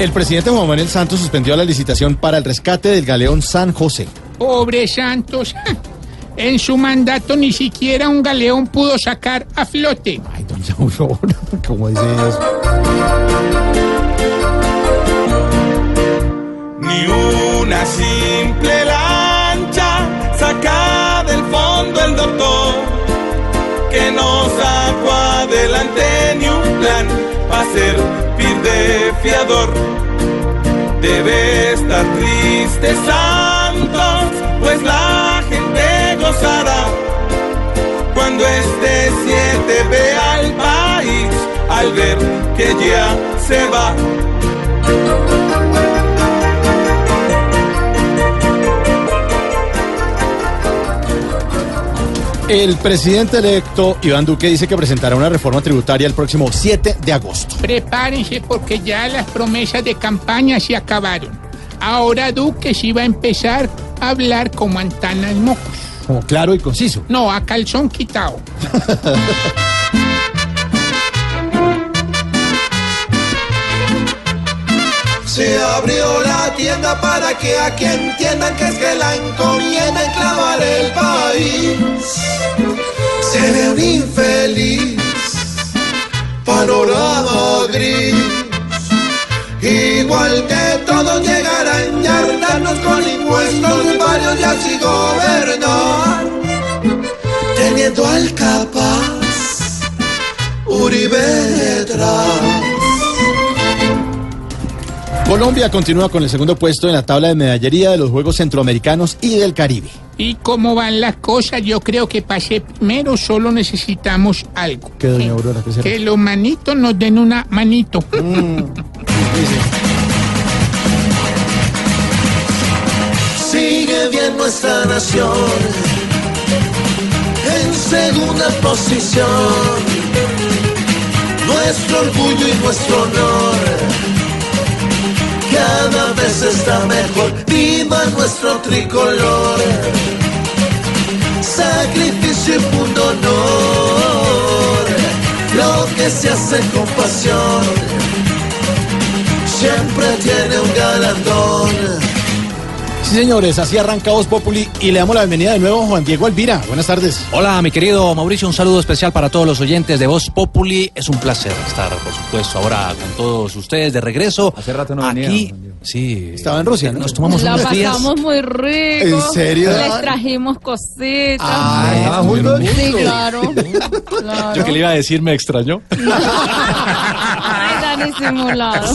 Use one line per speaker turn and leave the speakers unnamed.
El presidente Juan Manuel Santos suspendió la licitación para el rescate del galeón San José.
Pobre Santos. En su mandato ni siquiera un galeón pudo sacar a flote.
Ay, doña Aurora, ¿cómo dice eso?
Ni una simple lancha saca del fondo el doctor que no sacó adelante ni un plan para servir de. Debe estar triste Santos, pues la gente gozará cuando este 7 ve al país al ver que ya se va.
El presidente electo Iván Duque dice que presentará una reforma tributaria el próximo 7 de agosto.
Prepárense porque ya las promesas de campaña se acabaron. Ahora Duque sí va a empezar a hablar como Antanas Mocos.
Como claro y conciso.
No, a calzón quitado.
Se abrió la tienda para que aquí entiendan que es que la encomienda es clavar el país. Se ve un infeliz, panorama gris. Igual que todos llegarán hartarnos con impuestos varios y así gobernar. Teniendo al capaz, Uribe detrás.
Colombia continúa con el segundo puesto en la tabla de medallería de los Juegos Centroamericanos y del Caribe.
Y cómo van las cosas, yo creo que para ser primero solo necesitamos algo.
¿Qué, doña Aurora? ¿Qué será?
Que los manitos nos den una manito.
Sigue bien nuestra nación en segunda posición. Nuestro orgullo y nuestro honor vez está mejor. Viva nuestro tricolor. Sacrificio y punto honor. Lo que se hace con pasión siempre tiene un galardón.
Sí, señores, así arranca Voz Populi y le damos la bienvenida de nuevo a Juan Diego Alvira. Buenas tardes.
Hola, mi querido Mauricio, un saludo especial para todos los oyentes de Voz Populi. Es un placer estar, por supuesto, ahora con todos ustedes de regreso.
Hace rato no venía,
Aquí,
Diego.
Sí.
Estaba en Rusia, ¿no?
Nos tomamos
La
unos días.
pasamos muy rico.
¿En serio?
Les trajimos cositas.
Ay,
¿Estaban juntos?
sí, claro. claro.
Yo que le iba a decir me extrañó.
Ay, tan disimulado.